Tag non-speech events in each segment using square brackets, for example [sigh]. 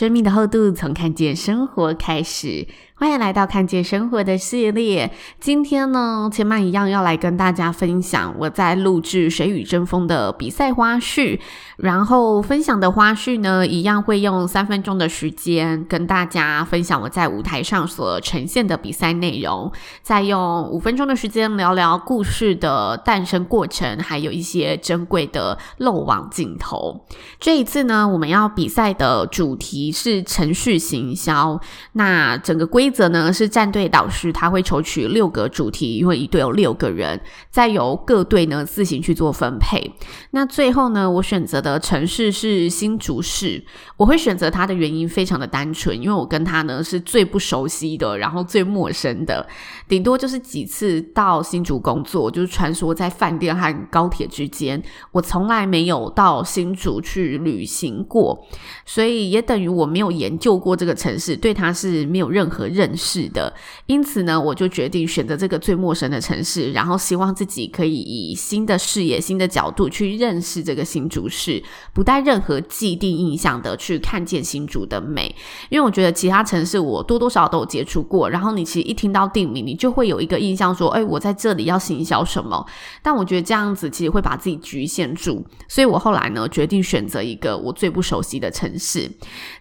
生命的厚度从看见生活开始。欢迎来到看见生活的系列。今天呢，千嫚一样要来跟大家分享我在录制《谁与争锋》的比赛花絮。然后分享的花絮呢，一样会用三分钟的时间跟大家分享我在舞台上所呈现的比赛内容，再用五分钟的时间聊聊故事的诞生过程，还有一些珍贵的漏网镜头。这一次呢，我们要比赛的主题是程序行销。那整个规规则呢是战队导师他会抽取六个主题，因为一队有六个人，再由各队呢自行去做分配。那最后呢，我选择的城市是新竹市。我会选择它的原因非常的单纯，因为我跟他呢是最不熟悉的，然后最陌生的，顶多就是几次到新竹工作，就是穿梭在饭店和高铁之间，我从来没有到新竹去旅行过，所以也等于我我没有研究过这个城市，对它是没有任何认识的，因此呢，我就决定选择这个最陌生的城市，然后希望自己可以以新的视野、新的角度去认识这个新竹市，不带任何既定印象的去看见新竹的美。因为我觉得其他城市我多多少少都有接触过，然后你其实一听到地名，你就会有一个印象说，哎，我在这里要行销什么？但我觉得这样子其实会把自己局限住，所以我后来呢决定选择一个我最不熟悉的城市。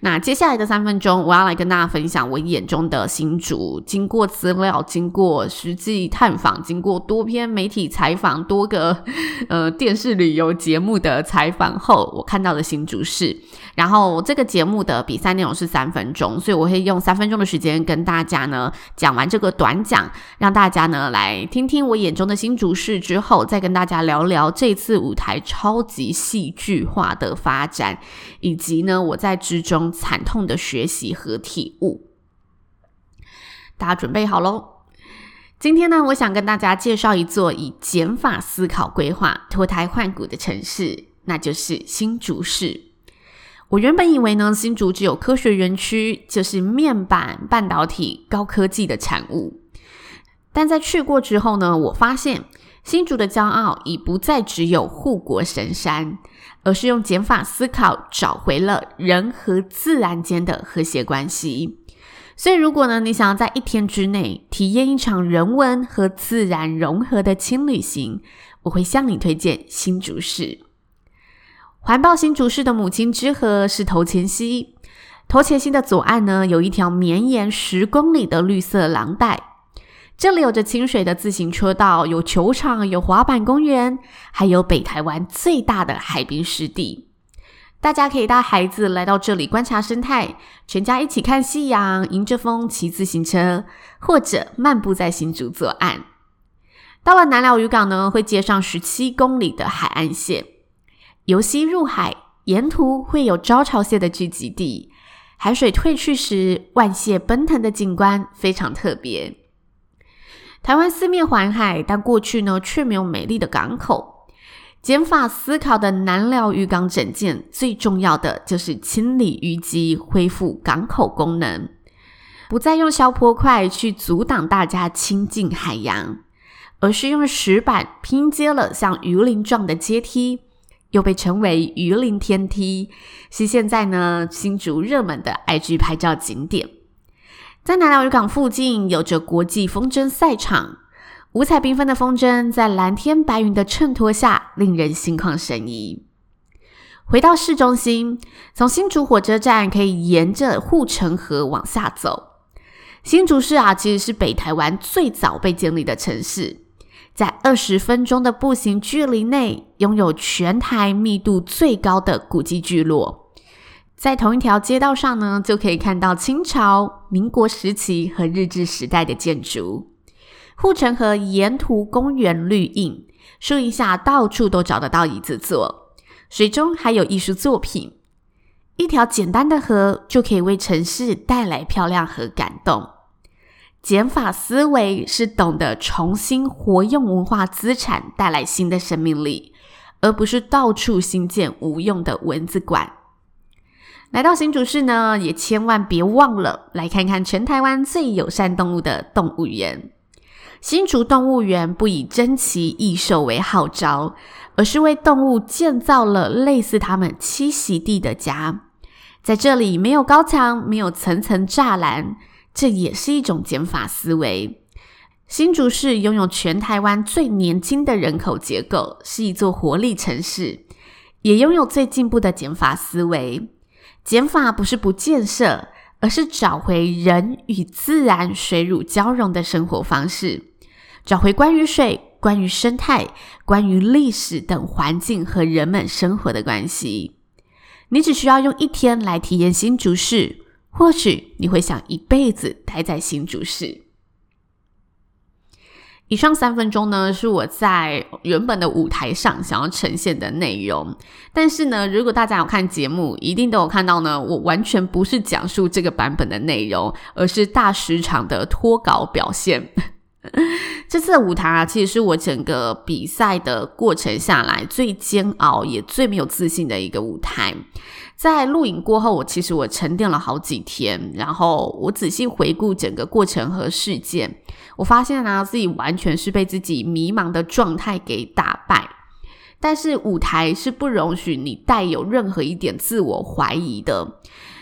那接下来的三分钟，我要来跟大家分享我眼中的。新竹经过资料，经过实际探访，经过多篇媒体采访，多个呃电视旅游节目的采访后，我看到的新竹市。然后这个节目的比赛内容是三分钟，所以我会用三分钟的时间跟大家呢讲完这个短讲，让大家呢来听听我眼中的新竹市之后，再跟大家聊聊这次舞台超级戏剧化的发展，以及呢我在之中惨痛的学习和体悟。大家准备好喽！今天呢，我想跟大家介绍一座以减法思考规划脱胎换骨的城市，那就是新竹市。我原本以为呢，新竹只有科学园区，就是面板、半导体、高科技的产物。但在去过之后呢，我发现新竹的骄傲已不再只有护国神山，而是用减法思考找回了人和自然间的和谐关系。所以，如果呢，你想要在一天之内体验一场人文和自然融合的轻旅行，我会向你推荐新竹市。环抱新竹市的母亲之河是头前溪，头前溪的左岸呢，有一条绵延十公里的绿色廊带，这里有着清水的自行车道，有球场，有滑板公园，还有北台湾最大的海滨湿地。大家可以带孩子来到这里观察生态，全家一起看夕阳，迎着风骑自行车，或者漫步在新竹左岸。到了南寮渔港呢，会接上十七公里的海岸线，由西入海，沿途会有招潮蟹的聚集地，海水退去时，万蟹奔腾的景观非常特别。台湾四面环海，但过去呢却没有美丽的港口。减法思考的南寮渔港整建，最重要的就是清理淤积，恢复港口功能，不再用消波块去阻挡大家亲近海洋，而是用石板拼接了像鱼鳞状的阶梯，又被称为鱼鳞天梯，是现在呢新竹热门的 IG 拍照景点。在南寮渔港附近，有着国际风筝赛场。五彩缤纷的风筝在蓝天白云的衬托下，令人心旷神怡。回到市中心，从新竹火车站可以沿着护城河往下走。新竹市啊，其实是北台湾最早被建立的城市，在二十分钟的步行距离内，拥有全台密度最高的古迹聚落。在同一条街道上呢，就可以看到清朝、民国时期和日治时代的建筑。护城河沿途公园绿荫，树荫下到处都找得到椅子坐，水中还有艺术作品。一条简单的河就可以为城市带来漂亮和感动。减法思维是懂得重新活用文化资产，带来新的生命力，而不是到处新建无用的文字馆。来到新竹市呢，也千万别忘了来看看全台湾最友善动物的动物园。新竹动物园不以珍奇异兽为号召，而是为动物建造了类似它们栖息地的家。在这里，没有高墙，没有层层栅栏。这也是一种减法思维。新竹市拥有全台湾最年轻的人口结构，是一座活力城市，也拥有最进步的减法思维。减法不是不建设，而是找回人与自然水乳交融的生活方式，找回关于水、关于生态、关于历史等环境和人们生活的关系。你只需要用一天来体验新竹市。或许你会想一辈子待在新竹市。以上三分钟呢，是我在原本的舞台上想要呈现的内容。但是呢，如果大家有看节目，一定都有看到呢，我完全不是讲述这个版本的内容，而是大时长的脱稿表现。[laughs] 这次的舞台啊，其实是我整个比赛的过程下来最煎熬也最没有自信的一个舞台。在录影过后，我其实我沉淀了好几天，然后我仔细回顾整个过程和事件，我发现呢，自己完全是被自己迷茫的状态给打败。但是舞台是不容许你带有任何一点自我怀疑的。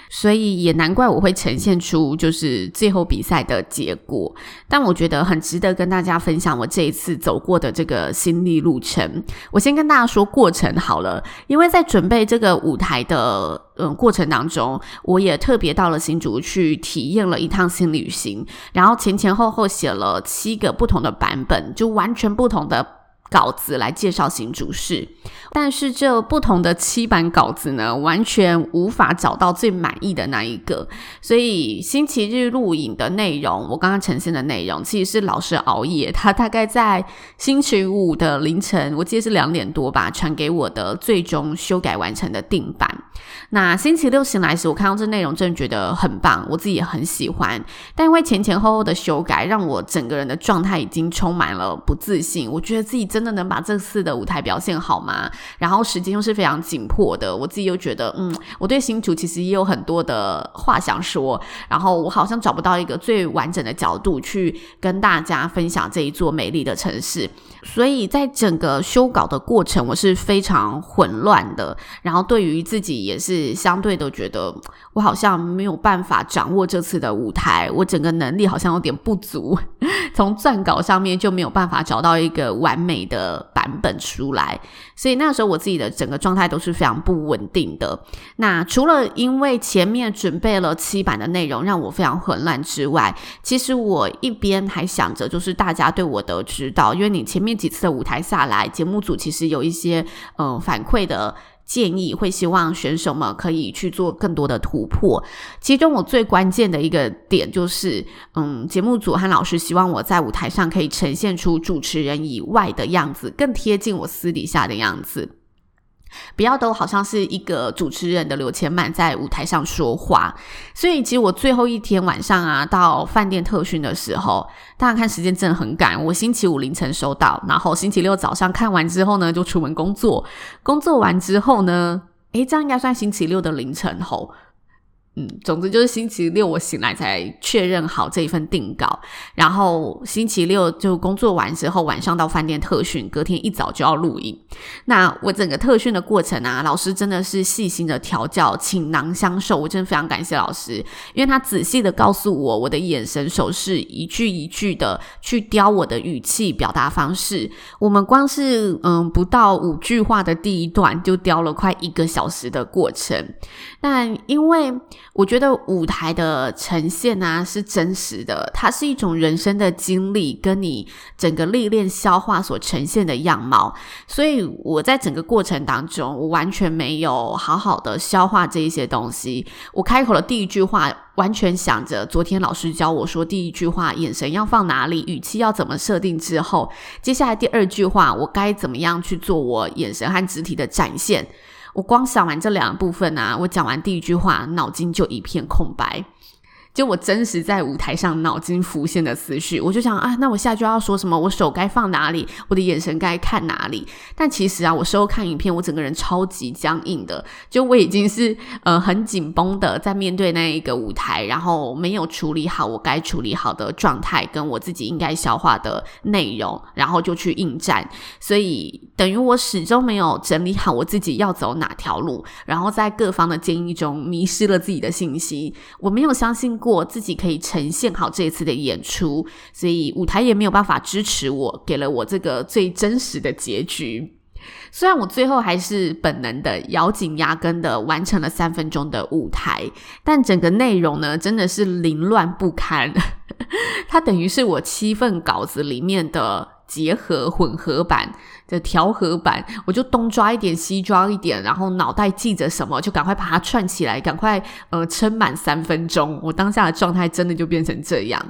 所以也难怪我会呈现出就是最后比赛的结果，但我觉得很值得跟大家分享我这一次走过的这个心历路程。我先跟大家说过程好了，因为在准备这个舞台的嗯过程当中，我也特别到了新竹去体验了一趟新旅行，然后前前后后写了七个不同的版本，就完全不同的。稿子来介绍新竹市，但是这不同的七版稿子呢，完全无法找到最满意的那一个。所以星期日录影的内容，我刚刚呈现的内容，其实是老师熬夜，他大概在星期五的凌晨，我记得是两点多吧，传给我的最终修改完成的定版。那星期六醒来时，我看到这内容，真的觉得很棒，我自己也很喜欢。但因为前前后后的修改，让我整个人的状态已经充满了不自信。我觉得自己真的能把这次的舞台表现好吗？然后时间又是非常紧迫的，我自己又觉得，嗯，我对新竹其实也有很多的话想说。然后我好像找不到一个最完整的角度去跟大家分享这一座美丽的城市。所以在整个修稿的过程，我是非常混乱的。然后对于自己也是相对的觉得，我好像没有办法掌握这次的舞台，我整个能力好像有点不足。[laughs] 从撰稿上面就没有办法找到一个完美的版本出来。所以那时候我自己的整个状态都是非常不稳定的。那除了因为前面准备了七版的内容让我非常混乱之外，其实我一边还想着就是大家对我的指导，因为你前面。几次的舞台下来，节目组其实有一些嗯、呃、反馈的建议，会希望选手们可以去做更多的突破。其中我最关键的一个点就是，嗯，节目组和老师希望我在舞台上可以呈现出主持人以外的样子，更贴近我私底下的样子。不要都好像是一个主持人的刘千曼在舞台上说话，所以其实我最后一天晚上啊，到饭店特训的时候，大家看时间真的很赶。我星期五凌晨收到，然后星期六早上看完之后呢，就出门工作。工作完之后呢，诶，这样应该算星期六的凌晨吼。嗯，总之就是星期六我醒来才确认好这一份定稿，然后星期六就工作完之后，晚上到饭店特训，隔天一早就要录影。那我整个特训的过程啊，老师真的是细心的调教，倾囊相授，我真的非常感谢老师，因为他仔细的告诉我，我的眼神、手势，一句一句的去雕我的语气、表达方式。我们光是嗯不到五句话的第一段，就雕了快一个小时的过程。但因为我觉得舞台的呈现啊是真实的，它是一种人生的经历，跟你整个历练消化所呈现的样貌。所以我在整个过程当中，我完全没有好好的消化这一些东西。我开口的第一句话，完全想着昨天老师教我说第一句话，眼神要放哪里，语气要怎么设定之后，接下来第二句话，我该怎么样去做我眼神和肢体的展现。我光想完这两部分啊，我讲完第一句话，脑筋就一片空白。就我真实在舞台上脑筋浮现的思绪，我就想啊，那我下句要说什么？我手该放哪里？我的眼神该看哪里？但其实啊，我事后看影片，我整个人超级僵硬的，就我已经是呃很紧绷的在面对那一个舞台，然后没有处理好我该处理好的状态，跟我自己应该消化的内容，然后就去应战，所以等于我始终没有整理好我自己要走哪条路，然后在各方的建议中迷失了自己的信心，我没有相信。我自己可以呈现好这一次的演出，所以舞台也没有办法支持我，给了我这个最真实的结局。虽然我最后还是本能的咬紧牙根的完成了三分钟的舞台，但整个内容呢，真的是凌乱不堪。[laughs] 它等于是我七份稿子里面的结合混合版。的调和版，我就东抓一点，西抓一点，然后脑袋记着什么，就赶快把它串起来，赶快呃撑满三分钟。我当下的状态真的就变成这样。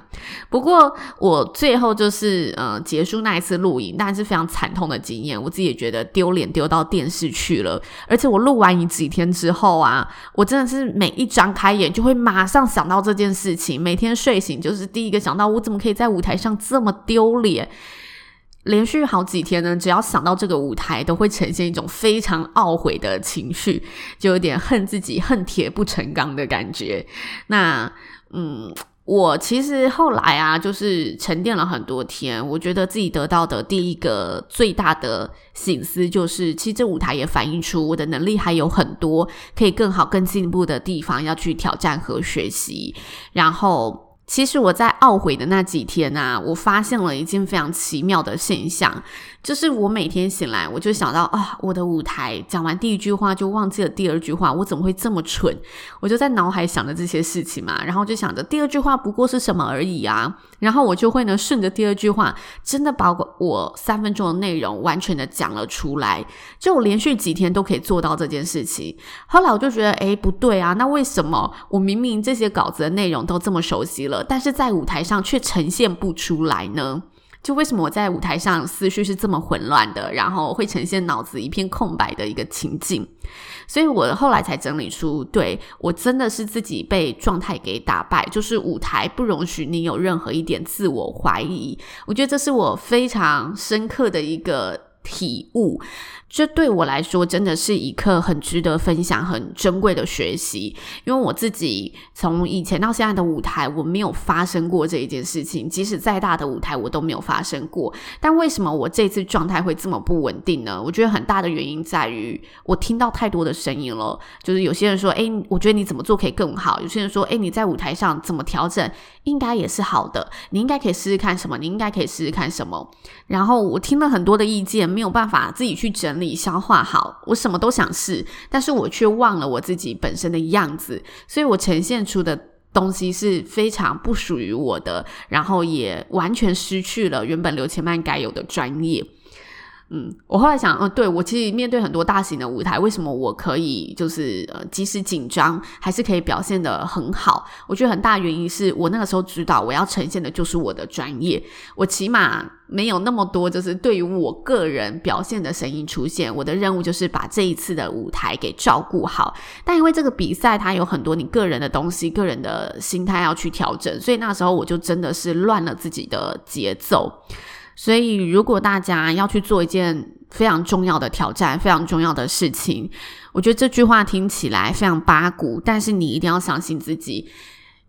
不过我最后就是呃结束那一次录影，但是非常惨痛的经验，我自己也觉得丢脸丢到电视去了。而且我录完你几天之后啊，我真的是每一张开眼就会马上想到这件事情，每天睡醒就是第一个想到，我怎么可以在舞台上这么丢脸。连续好几天呢，只要想到这个舞台，都会呈现一种非常懊悔的情绪，就有点恨自己，恨铁不成钢的感觉。那，嗯，我其实后来啊，就是沉淀了很多天，我觉得自己得到的第一个最大的醒思，就是其实这舞台也反映出我的能力还有很多可以更好、更进步的地方，要去挑战和学习。然后。其实我在懊悔的那几天啊，我发现了一件非常奇妙的现象。就是我每天醒来，我就想到啊，我的舞台讲完第一句话就忘记了第二句话，我怎么会这么蠢？我就在脑海想着这些事情嘛，然后就想着第二句话不过是什么而已啊，然后我就会呢顺着第二句话，真的把我三分钟的内容完全的讲了出来，就我连续几天都可以做到这件事情。后来我就觉得，诶，不对啊，那为什么我明明这些稿子的内容都这么熟悉了，但是在舞台上却呈现不出来呢？就为什么我在舞台上思绪是这么混乱的，然后会呈现脑子一片空白的一个情境，所以我后来才整理出，对，我真的是自己被状态给打败，就是舞台不容许你有任何一点自我怀疑，我觉得这是我非常深刻的一个体悟。这对我来说真的是一课很值得分享、很珍贵的学习。因为我自己从以前到现在的舞台，我没有发生过这一件事情。即使再大的舞台，我都没有发生过。但为什么我这次状态会这么不稳定呢？我觉得很大的原因在于我听到太多的声音了。就是有些人说：“诶，我觉得你怎么做可以更好。”有些人说：“诶，你在舞台上怎么调整，应该也是好的。你应该可以试试看什么？你应该可以试试看什么？”然后我听了很多的意见，没有办法自己去整。理消化好，我什么都想试，但是我却忘了我自己本身的样子，所以我呈现出的东西是非常不属于我的，然后也完全失去了原本刘千曼该有的专业。嗯，我后来想，嗯，对，我其实面对很多大型的舞台，为什么我可以就是呃，即使紧张，还是可以表现得很好？我觉得很大原因是我那个时候知道我要呈现的就是我的专业，我起码没有那么多就是对于我个人表现的声音出现。我的任务就是把这一次的舞台给照顾好。但因为这个比赛它有很多你个人的东西、个人的心态要去调整，所以那时候我就真的是乱了自己的节奏。所以，如果大家要去做一件非常重要的挑战、非常重要的事情，我觉得这句话听起来非常八股，但是你一定要相信自己。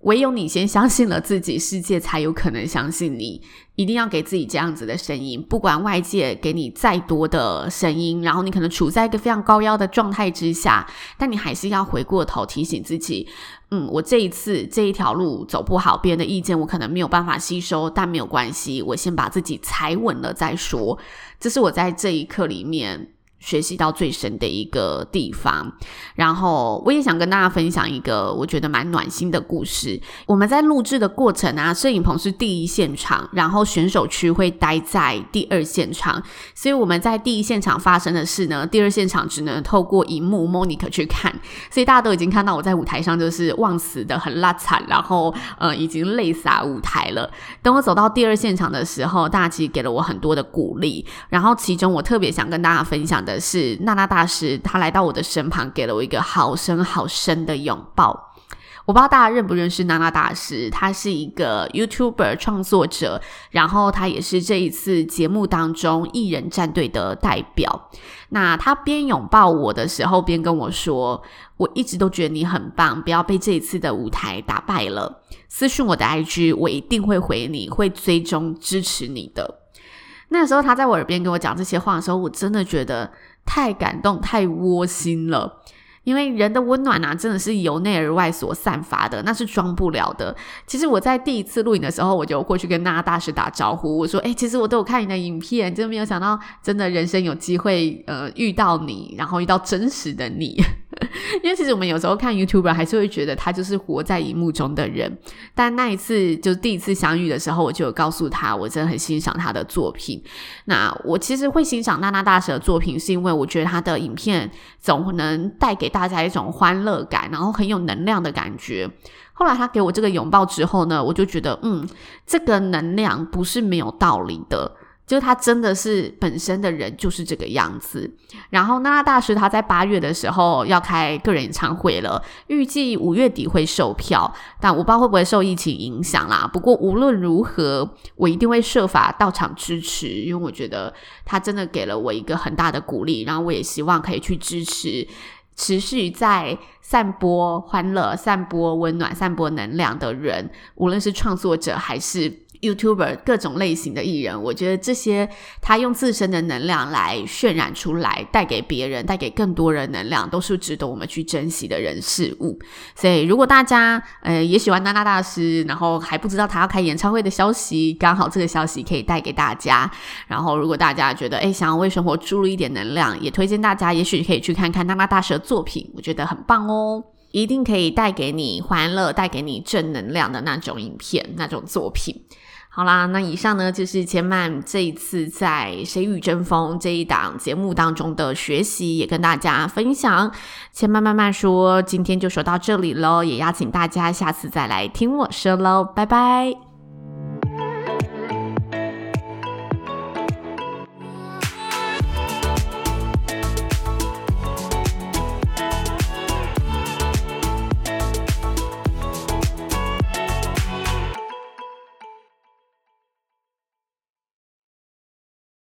唯有你先相信了自己，世界才有可能相信你。一定要给自己这样子的声音，不管外界给你再多的声音，然后你可能处在一个非常高压的状态之下，但你还是要回过头提醒自己，嗯，我这一次这一条路走不好，别人的意见我可能没有办法吸收，但没有关系，我先把自己踩稳了再说。这是我在这一刻里面学习到最深的一个地方，然后我也想跟大家分享一个我觉得蛮暖心的故事。我们在录制的过程啊，摄影棚是第一现场，然后选手区会待在第二现场，所以我们在第一现场发生的事呢，第二现场只能透过荧幕 monitor 去看，所以大家都已经看到我在舞台上就是忘词的很拉惨，然后呃已经泪洒舞台了。等我走到第二现场的时候，大家其实给了我很多的鼓励，然后其中我特别想跟大家分享的是娜娜大师，他来到我的身旁，给了我一个好深好深的拥抱。我不知道大家认不认识娜娜大师，他是一个 YouTuber 创作者，然后他也是这一次节目当中艺人战队的代表。那他边拥抱我的时候，边跟我说：“我一直都觉得你很棒，不要被这一次的舞台打败了。私讯我的 IG，我一定会回你，会追踪支持你的。”那时候他在我耳边跟我讲这些话的时候，我真的觉得。太感动，太窝心了。因为人的温暖啊，真的是由内而外所散发的，那是装不了的。其实我在第一次录影的时候，我就过去跟娜大师打招呼，我说：“哎，其实我都有看你的影片，真的没有想到，真的人生有机会呃遇到你，然后遇到真实的你。” [laughs] 因为其实我们有时候看 YouTuber 还是会觉得他就是活在荧幕中的人，但那一次就第一次相遇的时候，我就有告诉他，我真的很欣赏他的作品。那我其实会欣赏娜娜大师的作品，是因为我觉得他的影片总能带给大家一种欢乐感，然后很有能量的感觉。后来他给我这个拥抱之后呢，我就觉得，嗯，这个能量不是没有道理的。就他真的是本身的人就是这个样子，然后娜娜大师他在八月的时候要开个人演唱会了，预计五月底会售票，但我不知道会不会受疫情影响啦。不过无论如何，我一定会设法到场支持，因为我觉得他真的给了我一个很大的鼓励，然后我也希望可以去支持持续在散播欢乐、散播温暖、散播能量的人，无论是创作者还是。YouTuber 各种类型的艺人，我觉得这些他用自身的能量来渲染出来，带给别人、带给更多人能量，都是值得我们去珍惜的人事物。所以，如果大家呃也喜欢娜娜大师，然后还不知道他要开演唱会的消息，刚好这个消息可以带给大家。然后，如果大家觉得诶想要为生活注入一点能量，也推荐大家，也许可以去看看娜娜大师的作品，我觉得很棒哦，一定可以带给你欢乐、带给你正能量的那种影片、那种作品。好啦，那以上呢就是千曼这一次在《谁与争锋》这一档节目当中的学习，也跟大家分享。千曼慢慢说，今天就说到这里喽，也邀请大家下次再来听我说喽，拜拜。